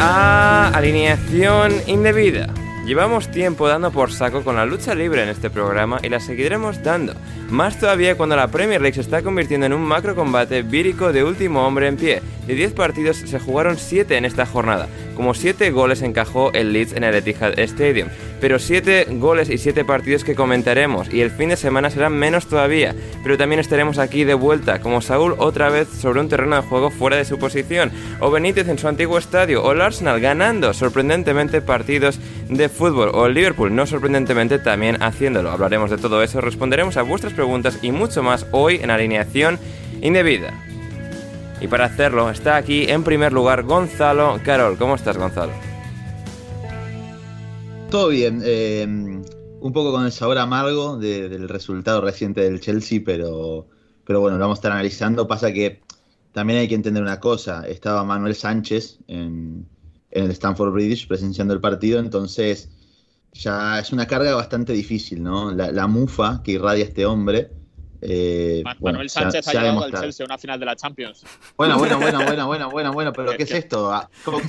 Alineación Indebida. Llevamos tiempo dando por saco con la lucha libre en este programa y la seguiremos dando. Más todavía cuando la Premier League se está convirtiendo en un macro combate vírico de último hombre en pie. De 10 partidos se jugaron 7 en esta jornada. Como 7 goles encajó el Leeds en el Etihad Stadium. Pero 7 goles y 7 partidos que comentaremos. Y el fin de semana serán menos todavía. Pero también estaremos aquí de vuelta, como Saúl otra vez sobre un terreno de juego fuera de su posición. O Benítez en su antiguo estadio. O el Arsenal ganando sorprendentemente partidos de fútbol. O el Liverpool no sorprendentemente también haciéndolo. Hablaremos de todo eso, responderemos a vuestras preguntas y mucho más hoy en alineación indebida. Y para hacerlo está aquí en primer lugar Gonzalo Carol. ¿Cómo estás Gonzalo? Todo bien, eh, un poco con el sabor amargo de- del resultado reciente del Chelsea, pero, pero bueno, lo vamos a estar analizando. Pasa que también hay que entender una cosa, estaba Manuel Sánchez en, en el Stanford British presenciando el partido, entonces ya es una carga bastante difícil, ¿no? La, la mufa que irradia este hombre. Eh, bueno, Manuel Sánchez se ha ha llevado al demostrado. Chelsea a una final de la Champions. Bueno, bueno, bueno, bueno, bueno, bueno, bueno, pero ¿qué es esto? Ah, ¿Cómo,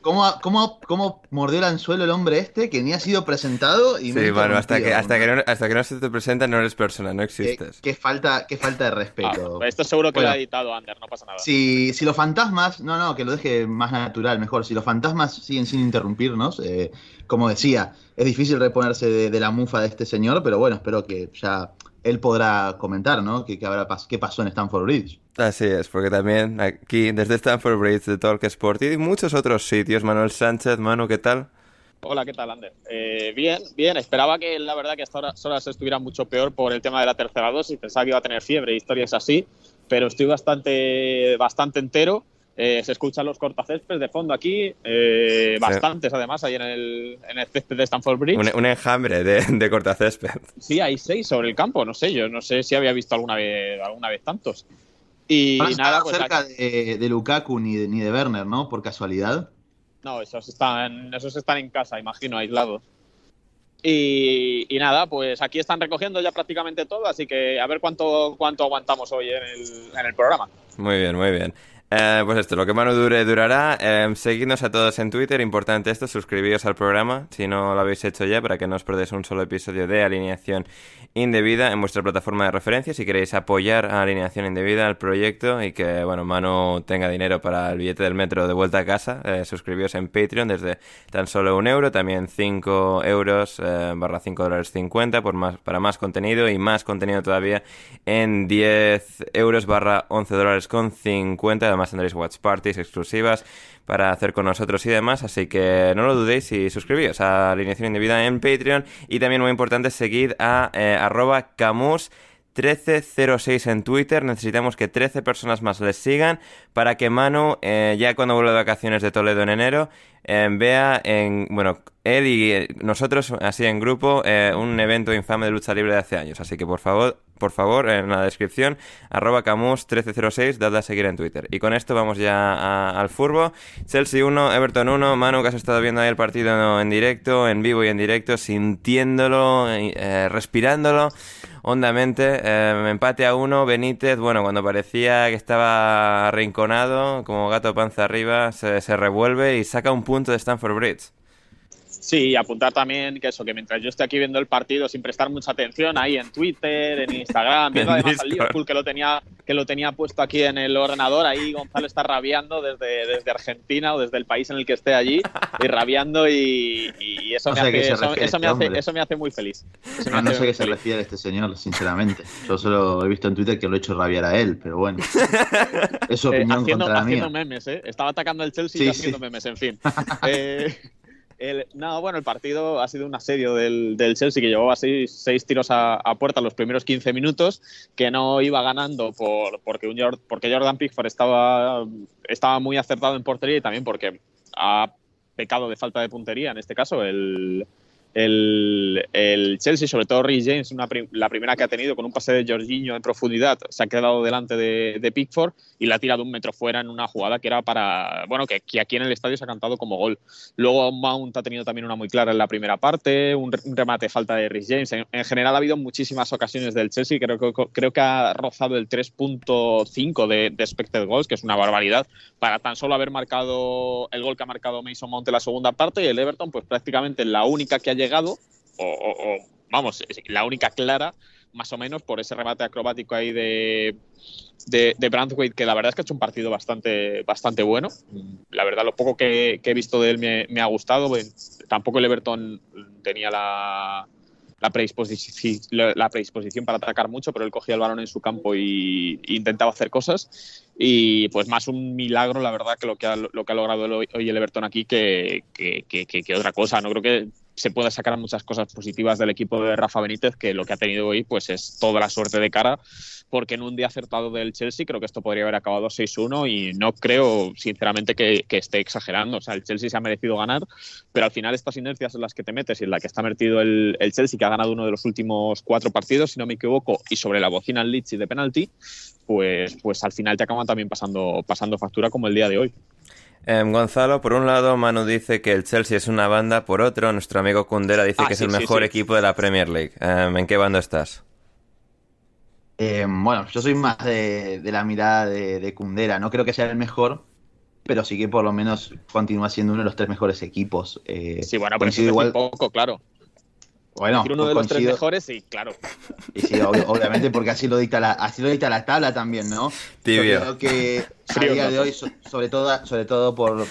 cómo, cómo, cómo mordió el anzuelo el hombre este que ni ha sido presentado y Sí, bueno, hasta que, hasta, que no, hasta que no se te presenta no eres persona, no existes. qué falta, qué falta de Ah, respeto. esto seguro que lo ha editado Ander, no pasa nada. Si, si los fantasmas, no, no, que lo deje más natural, mejor. Si los fantasmas siguen sin interrumpirnos, eh, como decía, es difícil reponerse de, de la mufa de este señor, pero bueno, espero que ya él podrá comentar, ¿no? ¿Qué, qué habrá pas- qué pasó en Stanford Bridge? Así es, porque también aquí desde Stanford Bridge de Talk Sport y muchos otros sitios, Manuel Sánchez, Manu, ¿qué tal? Hola, ¿qué tal, Ander? Eh, bien, bien. Esperaba que la verdad que hasta ahora horas estuviera mucho peor por el tema de la tercera dosis. Pensaba que iba a tener fiebre y historias así, pero estoy bastante, bastante entero. Eh, se escuchan los cortacésped de fondo aquí, eh, bastantes además, ahí en el, en el césped de Stanford Bridge. Un, un enjambre de, de cortacésped. Sí, hay seis sobre el campo, no sé, yo no sé si había visto alguna vez, alguna vez tantos. Y No has nada, estado pues cerca aquí- de, de Lukaku ni de, ni de Werner, ¿no? Por casualidad. No, esos están, esos están en casa, imagino, aislados. Y, y nada, pues aquí están recogiendo ya prácticamente todo, así que a ver cuánto, cuánto aguantamos hoy en el, en el programa. Muy bien, muy bien. Eh, pues esto, lo que Manu dure, durará. Eh, seguidnos a todos en Twitter, importante esto, suscribíos al programa, si no lo habéis hecho ya, para que no os perdáis un solo episodio de Alineación Indebida en vuestra plataforma de referencia. Si queréis apoyar a Alineación Indebida, al proyecto, y que, bueno, Manu tenga dinero para el billete del metro de vuelta a casa, eh, suscribíos en Patreon desde tan solo un euro, también 5 euros eh, barra 5 dólares 50 por más, para más contenido y más contenido todavía en 10 euros barra 11 dólares con 50. Además tendréis watch parties exclusivas para hacer con nosotros y demás. Así que no lo dudéis y suscribíos a Alineación Indebida en Patreon. Y también muy importante, seguid a eh, arroba camus 1306 en Twitter. Necesitamos que 13 personas más les sigan para que Manu, eh, ya cuando vuelva de vacaciones de Toledo en enero, eh, vea en, bueno, él y nosotros, así en grupo, un evento infame de lucha libre de hace años. Así que por favor, por favor, en la descripción, arroba camus1306, dadle a seguir en Twitter. Y con esto vamos ya al furbo. Chelsea 1, Everton 1. Manu, que has estado viendo ahí el partido en directo, en vivo y en directo, sintiéndolo, eh, respirándolo hondamente. Eh, empate a uno, Benítez, bueno, cuando parecía que estaba arrinconado, como gato panza arriba, se, se revuelve y saca un punto de Stanford Bridge. Sí, y apuntar también que eso, que mientras yo estoy aquí viendo el partido sin prestar mucha atención ahí en Twitter, en Instagram, viendo En además al. Liverpool que lo tenía que lo tenía puesto aquí en el ordenador, ahí Gonzalo está rabiando desde, desde Argentina o desde el país en el que esté allí y rabiando y, y eso, No me a hace, eso, eso me este hace, eso me hace muy feliz. Eso No, no sé a qué se refiere este señor, sinceramente. Yo solo he visto en Twitter que lo he hecho rabiar a él, pero bueno. Es su Eh, opinión haciendo, contra la haciendo mía. memes, ¿eh? Estaba atacando el Chelsea Sí, y haciendo sí. memes, en fin. Eh, el- no, bueno, el partido ha sido un asedio del, del Chelsea que llevaba seis, seis tiros a, a puerta los primeros 15 minutos, que no iba ganando por, porque, un porque Jordan Pickford estaba, estaba muy acertado en portería y también porque ha pecado de falta de puntería, en este caso, el, el, el Chelsea, sobre todo Rhys James, una prim- la primera que ha tenido con un pase de Jorginho en profundidad, se ha quedado delante de, de Pickford y la ha tirado un metro fuera en una jugada que era para, bueno, que, que aquí en el estadio se ha cantado como gol. Luego Mount ha tenido también una muy clara en la primera parte, un, un remate falta de Rhys James. En, en general ha habido muchísimas ocasiones del Chelsea, creo que, creo que ha rozado el 3.5 de, de expected goals, que es una barbaridad, para tan solo haber marcado el gol que ha marcado Mason Mount en la segunda parte y el Everton, pues prácticamente la única que ha llegado, o, o- o, vamos, la única clara, más o menos, por ese remate acrobático ahí de, de, de que la verdad es que ha hecho un partido bastante, bastante bueno. La verdad, lo poco que, que he visto de él me, me ha gustado. Tampoco el Everton tenía la, la, predisposici- la predisposición para atacar mucho, pero él cogía el balón en su campo y, intentaba hacer cosas. Y pues más un milagro, la verdad, que lo que ha, lo que ha logrado hoy el Everton aquí que, que- que- que otra cosa. No creo que se pueda sacar muchas cosas positivas del equipo de Rafa Benítez, que lo que ha tenido hoy pues es toda la suerte de cara, porque en un día acertado del Chelsea creo que esto podría haber acabado 6-1 y no creo, sinceramente, que, esté exagerando. O sea, el Chelsea se ha merecido ganar, pero al final estas inercias en las que te metes y en la que está metido el, el Chelsea, que ha ganado uno de los últimos cuatro partidos, si no me equivoco, y sobre la bocina al Leeds y de penalti, pues, pues al final te acaban también pasando, pasando factura como el día de hoy. Em, Gonzalo, por un lado, Manu dice que el Chelsea es una banda, por otro, nuestro amigo Kundera dice Ah, que es el sí, mejor sí. equipo de la Premier League. Em, ¿En qué bando estás? Eh, bueno, yo soy más de, de la mirada de, de Kundera. No creo que sea el mejor, pero sí que por lo menos continúa siendo uno de los tres mejores equipos. Eh, Sí, bueno, pero eso igual. poco, claro. Bueno, Decir uno de los tres mejores, y claro. Y sí, ob- obviamente, porque así lo dicta la, así lo dicta la tabla también, ¿no? Tibio. Yo creo que a Frío, día ¿no? de hoy, so- sobre todo, sobre todo por,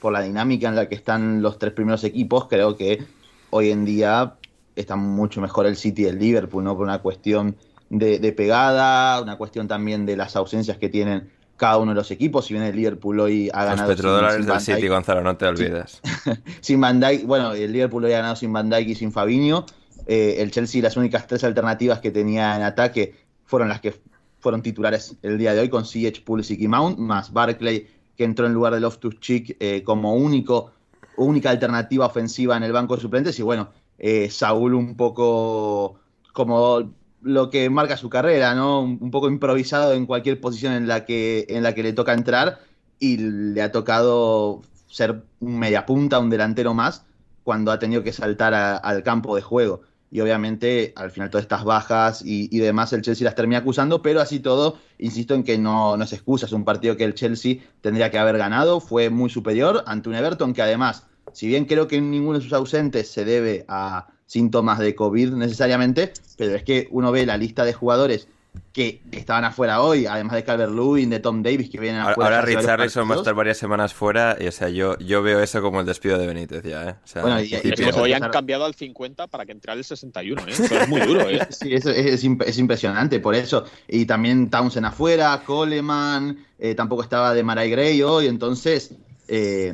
por la dinámica en la que están los tres primeros equipos, creo que hoy en día están mucho mejor el City y el Liverpool, ¿no? Por una cuestión de, de pegada, una cuestión también de las ausencias que tienen cada uno de los equipos. Si bien el Liverpool hoy ha Los ganado. sin- petrodólares sin del Van Dijk, City, Gonzalo, no te olvides. sin Van Dijk, bueno, el Liverpool lo había ganado sin Van Dijk y sin Fabinho. Eh, el Chelsea, las únicas tres alternativas que tenía en ataque fueron las que fueron titulares el día de hoy con Ziyech, Pulisic y Mount, más Barclay, que entró en lugar de Loftus-Cheek eh, como único, única alternativa ofensiva en el banco de suplentes. Y bueno, eh, Saúl un poco como lo que marca su carrera, ¿no? Un, poco improvisado en cualquier posición en la que, en la que le toca entrar y le ha tocado ser un mediapunta, un delantero más, cuando ha tenido que saltar al campo de juego. Y obviamente, al final, todas estas bajas y, y demás, el Chelsea las termina acusando, pero así todo, insisto en que no, no es excusa. Es un partido que el Chelsea tendría que haber ganado. Fue muy superior ante un Everton que, además, si bien creo que ninguno de sus ausentes se debe a síntomas de COVID necesariamente, pero es que uno ve la lista de jugadores que estaban afuera hoy, además de Calvert-Lewin, de Tom Davis, que vienen Ahora, afuera. ahora Richarlison va a estar varias semanas fuera y, o sea, yo, yo veo eso como el despido de Benítez ya, ¿eh? O sea, Bueno, y- Es que hoy han cambiado al 50 para que entrara el 61, ¿eh? Eso es muy duro, ¿eh? Sí, eso es, es imp- es impresionante, por eso. Y también Townsend afuera, Coleman, eh, tampoco estaba de Maray Gray hoy, entonces eh,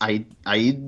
ahí, ahí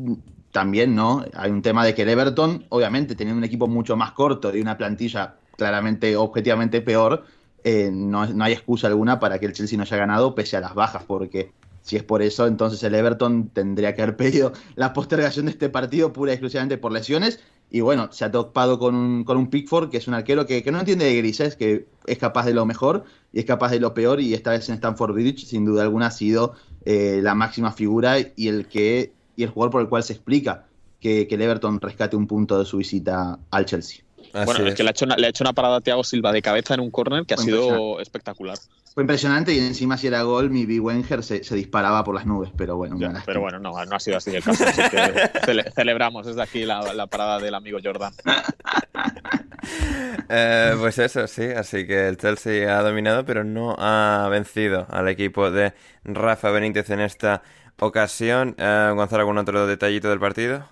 también, ¿no? Hay un tema de que el Everton, obviamente, teniendo un equipo mucho más corto y una plantilla claramente, objetivamente peor, eh, no, no, hay excusa alguna para que el Chelsea no haya ganado pese a las bajas, porque si es por eso, entonces el Everton tendría que haber pedido la postergación de este partido pura y exclusivamente por lesiones. Y bueno, se ha topado con un, con un Pickford, que es un arquero que, que no entiende de grises, que es capaz de lo mejor y es capaz de lo peor. Y esta vez en Stanford Bridge, sin duda alguna, ha sido eh, la máxima figura y el, que, y el jugador por el cual se explica que, que el Everton rescate un punto de su visita al Chelsea. Así bueno, es. es que le ha, hecho una, le ha hecho una parada a Thiago Silva de cabeza en un córner que ha sido espectacular. Fue impresionante y encima si era gol, mi B. Wenger se, se, disparaba por las nubes, pero bueno. Ya, pero bueno, no, no ha sido así el caso, así que cele celebramos desde aquí la, la, parada del amigo Jordan. eh, pues eso, sí, así que el Chelsea ha dominado, pero no ha vencido al equipo de Rafa Benítez en esta ocasión. Eh, Gonzalo, ¿algún otro detallito del partido?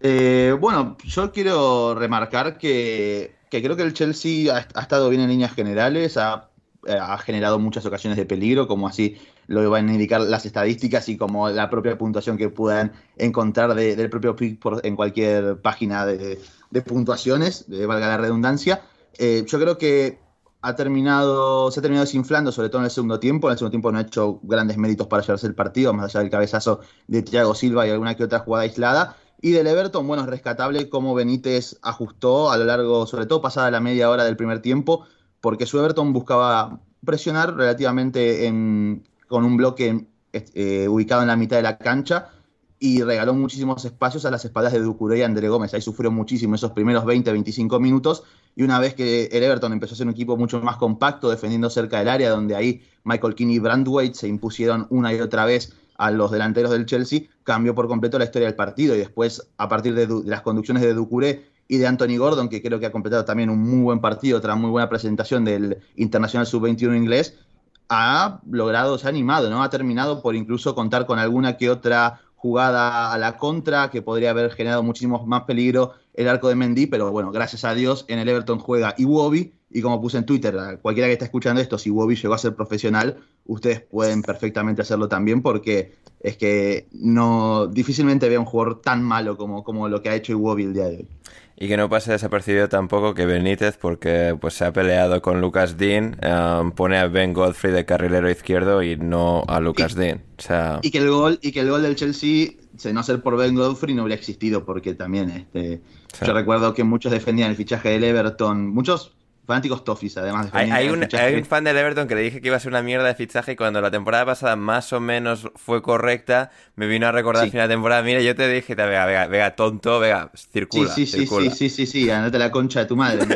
Eh, bueno, yo quiero remarcar que, creo que el Chelsea ha, estado bien en líneas generales, ha, ha, generado muchas ocasiones de peligro, como así lo van a indicar las estadísticas y como la propia puntuación que puedan encontrar de, del propio Pickford en cualquier página de, puntuaciones, de, valga la redundancia. Eh, yo creo que ha terminado, se ha terminado desinflando, sobre todo en el segundo tiempo. En el segundo tiempo no ha hecho grandes méritos para llevarse el partido, más allá del cabezazo de Thiago Silva y alguna que otra jugada aislada. Y del Everton, bueno, es rescatable cómo Benítez ajustó a lo largo, sobre todo pasada la media hora del primer tiempo, porque su Everton buscaba presionar relativamente en, con un bloque eh, ubicado en la mitad de la cancha y regaló muchísimos espacios a las espaldas de Ducuré y André Gómez. Ahí sufrió muchísimo esos primeros 20-25 minutos y una vez que el Everton empezó a ser un equipo mucho más compacto, defendiendo cerca del área, donde ahí Michael Keane y Brandwaite se impusieron una y otra vez a los delanteros del Chelsea, cambió por completo la historia del partido y después, a partir de, de las conducciones de Ducuré y de Anthony Gordon, que creo que ha completado también un muy buen partido, otra muy buena presentación del Internacional Sub-21 inglés, ha logrado, se ha animado, ¿no? Ha terminado por incluso contar con alguna que otra jugada a la contra que podría haber generado muchísimo más peligro el arco de Mendy, pero bueno, gracias a Dios en el Everton juega Iwobi y como puse en Twitter, cualquiera que esté escuchando esto, si Iwobi llegó a ser profesional, ustedes pueden perfectamente hacerlo también porque es que no difícilmente veo un jugador tan malo como, como lo que ha hecho Iwobi el día de hoy. Y que no pase desapercibido tampoco que Benítez, porque pues se ha peleado con Lucas Dean, um, pone a Ben Godfrey de carrilero izquierdo y no a Lucas y, Dean. O sea... y, que el gol, y que el gol del Chelsea, de no ser por Ben Godfrey, no habría existido, porque también este, yo recuerdo que muchos defendían el fichaje del Everton, muchos fanáticos Toffees, además. Hay, hay, un, hay, un, fan del Everton que le dije que iba a ser una mierda de fichaje y cuando la temporada pasada más o menos fue correcta, me vino a recordar sí. al final de temporada, mira, yo te dije, vega, vega, vega tonto, vega, circula, sí, sí, circula. Sí, sí, sí, sí, andate la concha de tu madre.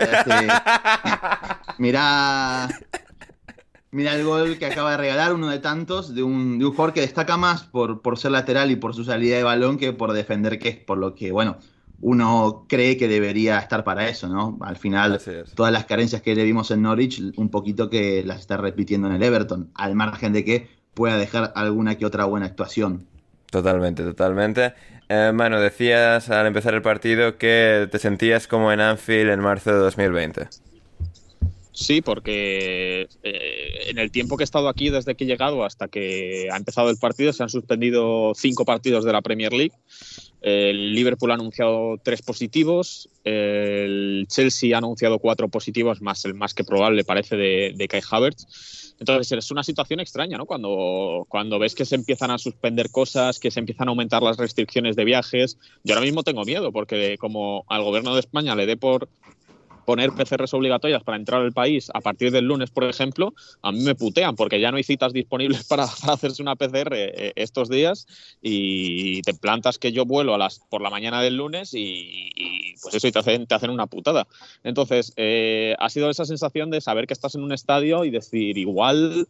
Mira, mira el gol que acaba de regalar, uno de tantos, de un, de un jugador que destaca más por, por ser lateral y por su salida de balón que por defender, que es por lo que, bueno, uno cree que debería estar para eso, ¿no? Al final, todas las carencias que le vimos en Norwich, un poquito que las está repitiendo en el Everton, al margen de que pueda dejar alguna que otra buena actuación. Totalmente, totalmente. Eh, Manu, decías al empezar el partido que te sentías como en Anfield en marzo de 2020. Sí, porque eh, en el tiempo que he estado aquí, desde que he llegado hasta que ha empezado el partido, se han suspendido cinco partidos de la Premier League. El Liverpool ha anunciado tres positivos, el Chelsea ha anunciado cuatro positivos, más el más que probable parece de, de Kai Havertz. Entonces es una situación extraña, ¿no? Cuando, cuando ves que se empiezan a suspender cosas, que se empiezan a aumentar las restricciones de viajes. Yo ahora mismo tengo miedo porque como al gobierno de España le dé por poner PCRs obligatorias para entrar al país a partir del lunes, por ejemplo, a mí me putean porque ya no hay citas disponibles para, hacerse una PCR eh, estos días y te plantas que yo vuelo a las por la mañana del lunes y, pues eso y te hacen, te hacen una putada. Entonces, eh, ha sido esa sensación de saber que estás en un estadio y decir, igual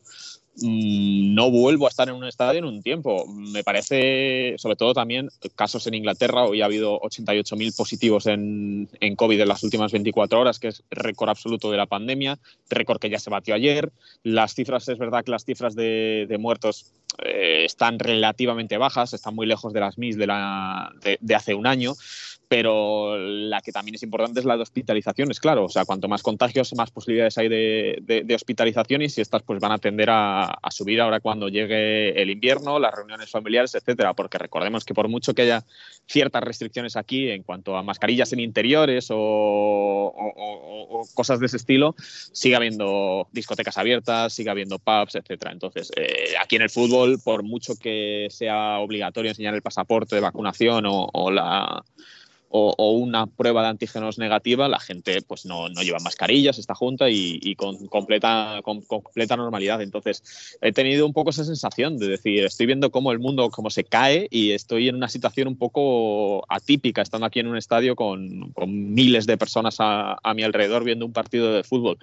no vuelvo a estar en un estadio en un tiempo. Me parece, sobre todo también, casos en Inglaterra. Hoy ha habido 88.000 positivos en, COVID en las últimas 24 horas, que es récord absoluto de la pandemia, récord que ya se batió ayer. Las cifras, es verdad que las cifras de, muertos eh, están relativamente bajas, están muy lejos de las MIS de hace un año pero la que también es importante es la de hospitalizaciones, claro. O sea, cuanto más contagios, más posibilidades hay de, hospitalización y estas pues van a tender a, subir ahora cuando llegue el invierno, las reuniones familiares, etcétera. Porque recordemos que por mucho que haya ciertas restricciones aquí en cuanto a mascarillas en interiores o, cosas de ese estilo, sigue habiendo discotecas abiertas, sigue habiendo pubs, etcétera. Entonces, eh, aquí en el fútbol, por mucho que sea obligatorio enseñar el pasaporte de vacunación o la o, una prueba de antígenos negativa, la gente pues no, no lleva mascarillas, está junta y, con, completa, con, completa normalidad. Entonces, he tenido un poco esa sensación de decir, estoy viendo cómo el mundo cómo se cae y estoy en una situación un poco atípica, estando aquí en un estadio con, con miles de personas a, a, mi alrededor viendo un partido de fútbol.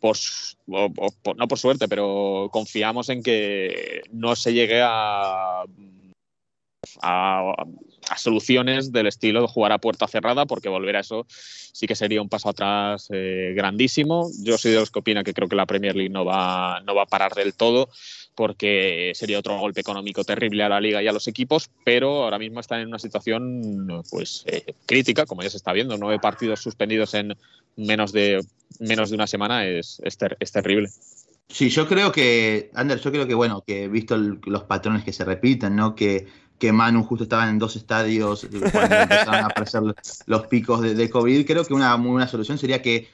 Pues, no por suerte, pero confiamos en que no se llegue a a, soluciones del estilo de jugar a puerta cerrada, porque volver a eso sí que sería un paso atrás eh, grandísimo. Yo soy de los que opina que creo que la Premier League no va, no va a parar del todo, porque sería otro golpe económico terrible a la liga y a los equipos, pero ahora mismo están en una situación pues eh, crítica, como ya se está viendo. Nueve partidos suspendidos en menos de, menos de una semana es, es, terrible. Sí, yo creo que, Ander, yo creo que, bueno, que visto los patrones que se repiten, ¿no? Que que Manu justo estaba en dos estadios cuando empezaron a aparecer los picos de, COVID. Creo que una muy buena solución sería que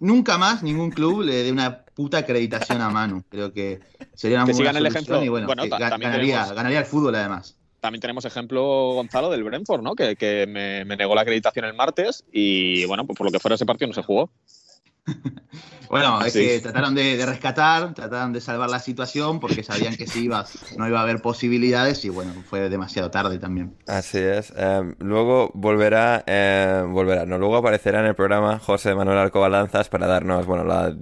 nunca más ningún club le dé una puta acreditación a Manu. Creo que sería una muy buena solución ejemplo. y bueno, ganaría, el fútbol además. También tenemos ejemplo, Gonzalo, del Brentford, ¿no? Que, que me, me, negó la acreditación el martes y, bueno, pues por lo que fuera ese partido no se jugó. Bueno, es que trataron de, rescatar, trataron de salvar la situación porque sabían que si iba, no iba a haber posibilidades y bueno, fue demasiado tarde también. Así es. Em, luego volverá, em, volverá, no, luego aparecerá en el programa José Manuel Alcobalanzas para darnos, bueno, la,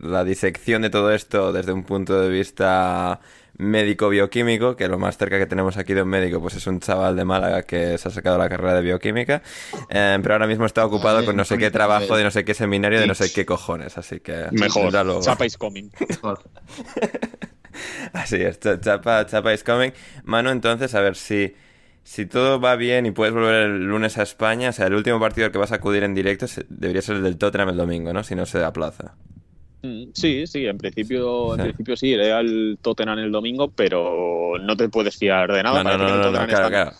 la disección de todo esto desde un punto de vista médico bioquímico, que lo más cerca que tenemos aquí de un médico pues es un chaval de Málaga que se ha sacado la carrera de bioquímica, eh, pero ahora mismo está ocupado con no sé qué trabajo de no sé qué seminario de no sé qué cojones, así que... Mejor, Chapa is coming. así es, Chapa, Chapa is coming. Manu, entonces, a ver si... Si todo va bien y puedes volver el lunes a España, o sea, el último partido al que vas a acudir en directo debería ser el del Tottenham el domingo, ¿no? Si no se aplaza. Mm, sí, sí, en principio, en principio sí, iré al Tottenham el domingo, pero no te puedes fiar de nada. No, no, no, no, claro, claro.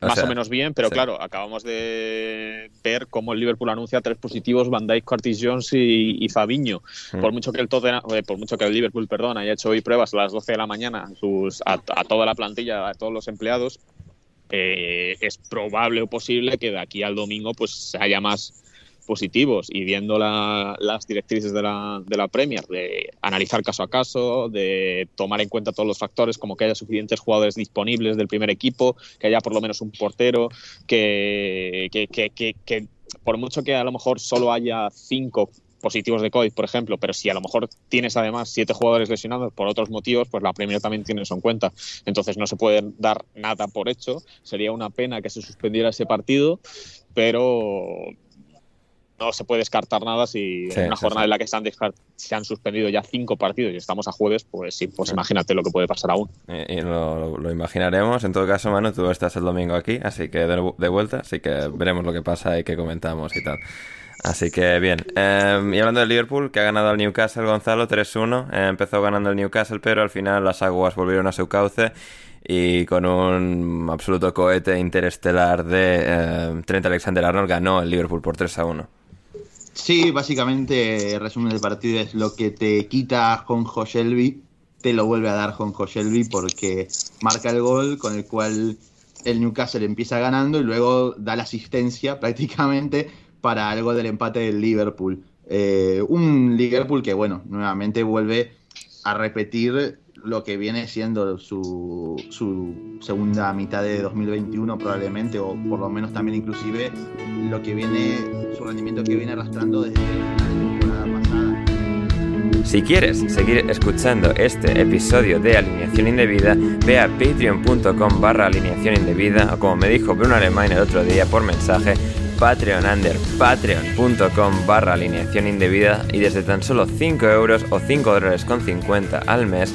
más o menos bien, pero claro, acabamos de ver cómo el Liverpool anuncia tres positivos, Van Dijk, Curtis Jones y, y Fabiño. Mm. Por mucho que el Tottenham, eh, por mucho que el Liverpool, perdón, haya hecho hoy pruebas a las 12 de la mañana sus, a, toda la plantilla, a todos los empleados, eh, es probable o posible que de aquí al domingo pues haya más positivos y viendo las directrices de la, de la Premier, de analizar caso a caso, de tomar en cuenta todos los factores, como que haya suficientes jugadores disponibles del primer equipo, que haya por lo menos un portero, que, que, que, que por mucho que a lo mejor solo haya cinco positivos de COVID, por ejemplo, pero si a lo mejor tienes además siete jugadores lesionados por otros motivos, pues la Premier también tiene eso en cuenta. Entonces no se puede dar nada por hecho. Sería una pena que se suspendiera ese partido, pero no se puede descartar nada si en una jornada en la que se han, se han, suspendido ya cinco partidos y estamos a jueves, pues sí, pues imagínate lo que puede pasar aún. Y, lo, imaginaremos. En todo caso, Manu, tú estás el domingo aquí, así que de, vuelta, así que veremos lo que pasa y qué comentamos y tal. Así que bien. Em, y hablando del Liverpool, que ha ganado al Newcastle Gonzalo 3-1. Eh, empezó ganando el Newcastle, pero al final las aguas volvieron a su cauce y con un absoluto cohete interestelar de eh, Trent Alexander-Arnold ganó el Liverpool por 3-1. Sí, básicamente, resumen del partido es lo que te quita Jonjo Shelby, te lo vuelve a dar Jonjo Shelby porque marca el gol con el cual el Newcastle empieza ganando y luego da la asistencia prácticamente para algo del empate del Liverpool. Eh, un Liverpool que, bueno, nuevamente vuelve a repetir lo que viene siendo su, su, segunda mitad de 2021 probablemente, o por lo menos también inclusive lo que viene, su rendimiento que viene arrastrando desde la temporada pasada. Si quieres seguir escuchando este episodio de Alineación Indebida, ve a patreon.com barra alineación indebida o como me dijo Bruno Alemán el otro día por mensaje, Patreon under patreon.com barra alineación indebida y desde tan solo 5 euros o 5 dólares con 50 al mes